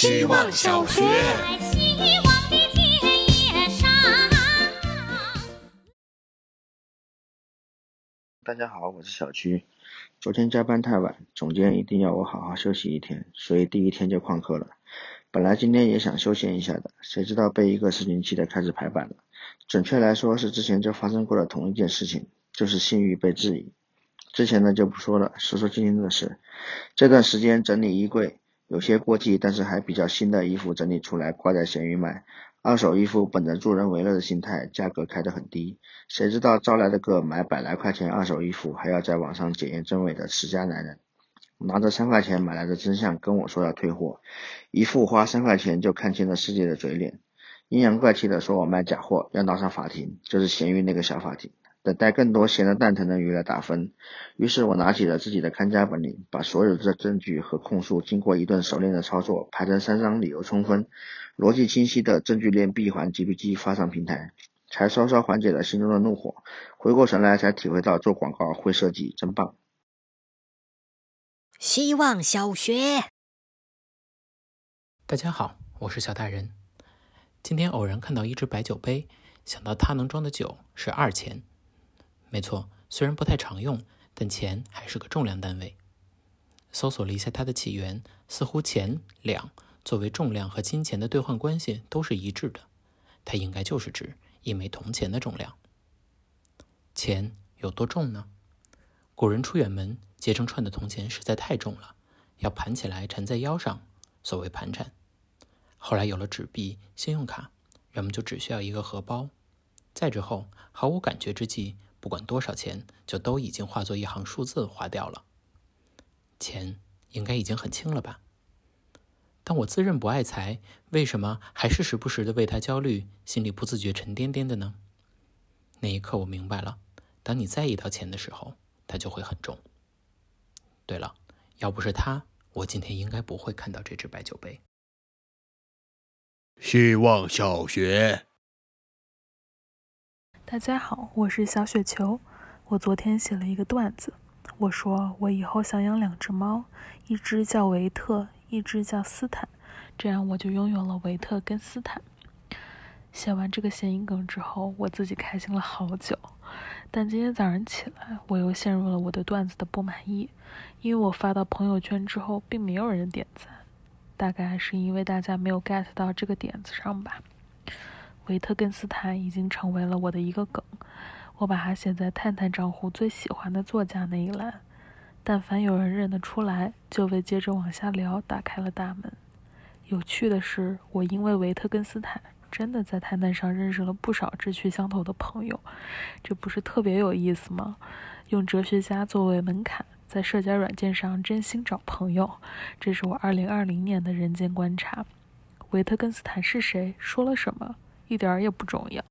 希望小学。大家好，我是小区。昨天加班太晚，总监一定要我好好休息一天，所以第一天就旷课了。本来今天也想休闲一下的，谁知道被一个事情气得开始排版了。准确来说是之前就发生过的同一件事情，就是信誉被质疑。之前呢就不说了，说说今天的事。这段时间整理衣柜，有些过季但是还比较新的衣服整理出来挂在闲鱼卖。二手衣服本着助人为乐的心态，价格开得很低。谁知道招来了个买百来块钱二手衣服还要在网上检验真伪的持家男人，拿着三块钱买来的真相跟我说要退货，一副花三块钱就看清了世界的嘴脸，阴阳怪气的说我卖假货，要闹上法庭，就是闲鱼那个小法庭。等待更多闲的蛋疼的鱼来打分。于是我拿起了自己的看家本领，把所有的证据和控诉经过一顿熟练的操作，排成三张理由充分、逻辑清晰的证据链闭环 GPT 发上平台，才稍稍缓解了心中的怒火。回过神来，才体会到做广告会设计真棒。希望小学，大家好，我是小大人。今天偶然看到一只白酒杯，想到它能装的酒是二钱。没错，虽然不太常用，但钱还是个重量单位。搜索了一下它的起源，似乎钱两作为重量和金钱的兑换关系都是一致的。它应该就是指一枚铜钱的重量。钱有多重呢？古人出远门，结成串的铜钱实在太重了，要盘起来缠在腰上，所谓盘缠。后来有了纸币、信用卡，人们就只需要一个荷包。再之后，毫无感觉之际。不管多少钱，就都已经化作一行数字花掉了。钱应该已经很轻了吧？但我自认不爱财，为什么还是时不时的为他焦虑，心里不自觉沉甸甸的呢？那一刻我明白了，当你在意到钱的时候，它就会很重。对了，要不是他，我今天应该不会看到这只白酒杯。希望小学。大家好，我是小雪球。我昨天写了一个段子，我说我以后想养两只猫，一只叫维特，一只叫斯坦，这样我就拥有了维特跟斯坦。写完这个谐音梗之后，我自己开心了好久。但今天早上起来，我又陷入了我的段子的不满意，因为我发到朋友圈之后，并没有人点赞，大概是因为大家没有 get 到这个点子上吧。维特根斯坦已经成为了我的一个梗，我把它写在探探账户最喜欢的作家那一栏。但凡有人认得出来，就为接着往下聊打开了大门。有趣的是，我因为维特根斯坦真的在探探上认识了不少志趣相投的朋友，这不是特别有意思吗？用哲学家作为门槛，在社交软件上真心找朋友，这是我2020年的人间观察。维特根斯坦是谁？说了什么？一点儿也不重要。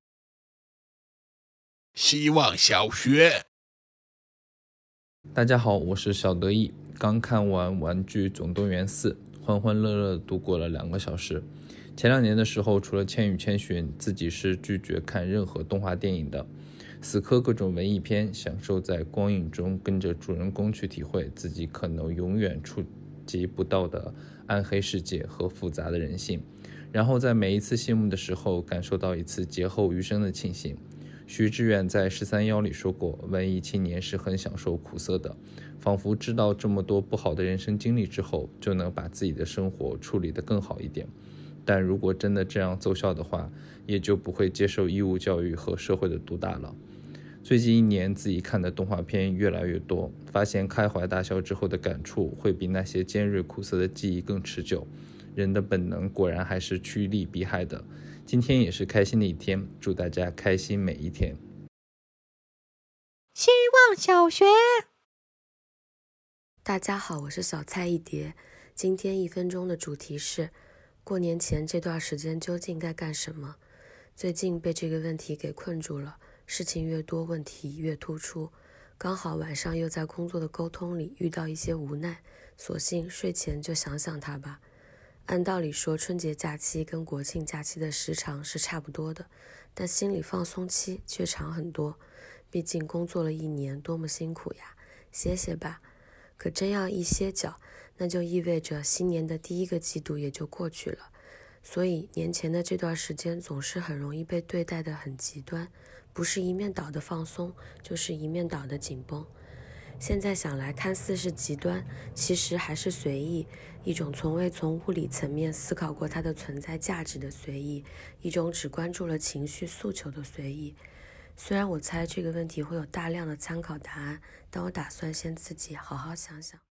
希望小学，大家好，我是小得意。刚看完《玩具总动员四》，欢欢乐乐度过了两个小时。前两年的时候，除了《千与千寻》，自己是拒绝看任何动画电影的，死磕各种文艺片，享受在光影中跟着主人公去体会自己可能永远触及不到的暗黑世界和复杂的人性。然后在每一次谢幕的时候，感受到一次劫后余生的庆幸。徐志远在《十三邀》里说过，文艺青年是很享受苦涩的，仿佛知道这么多不好的人生经历之后，就能把自己的生活处理得更好一点。但如果真的这样奏效的话，也就不会接受义务教育和社会的毒打了。最近一年，自己看的动画片越来越多，发现开怀大笑之后的感触，会比那些尖锐苦涩的记忆更持久。人的本能果然还是趋利避害的。今天也是开心的一天，祝大家开心每一天。希望小学，大家好，我是小菜一碟。今天一分钟的主题是：过年前这段时间究竟该干什么？最近被这个问题给困住了，事情越多，问题越突出。刚好晚上又在工作的沟通里遇到一些无奈，索性睡前就想想它吧。按道理说，春节假期跟国庆假期的时长是差不多的，但心理放松期却长很多。毕竟工作了一年，多么辛苦呀！歇歇吧。可真要一歇脚，那就意味着新年的第一个季度也就过去了。所以年前的这段时间总是很容易被对待的很极端，不是一面倒的放松，就是一面倒的紧绷。现在想来，看似是极端，其实还是随意，一种从未从物理层面思考过它的存在价值的随意，一种只关注了情绪诉求的随意。虽然我猜这个问题会有大量的参考答案，但我打算先自己好好想想。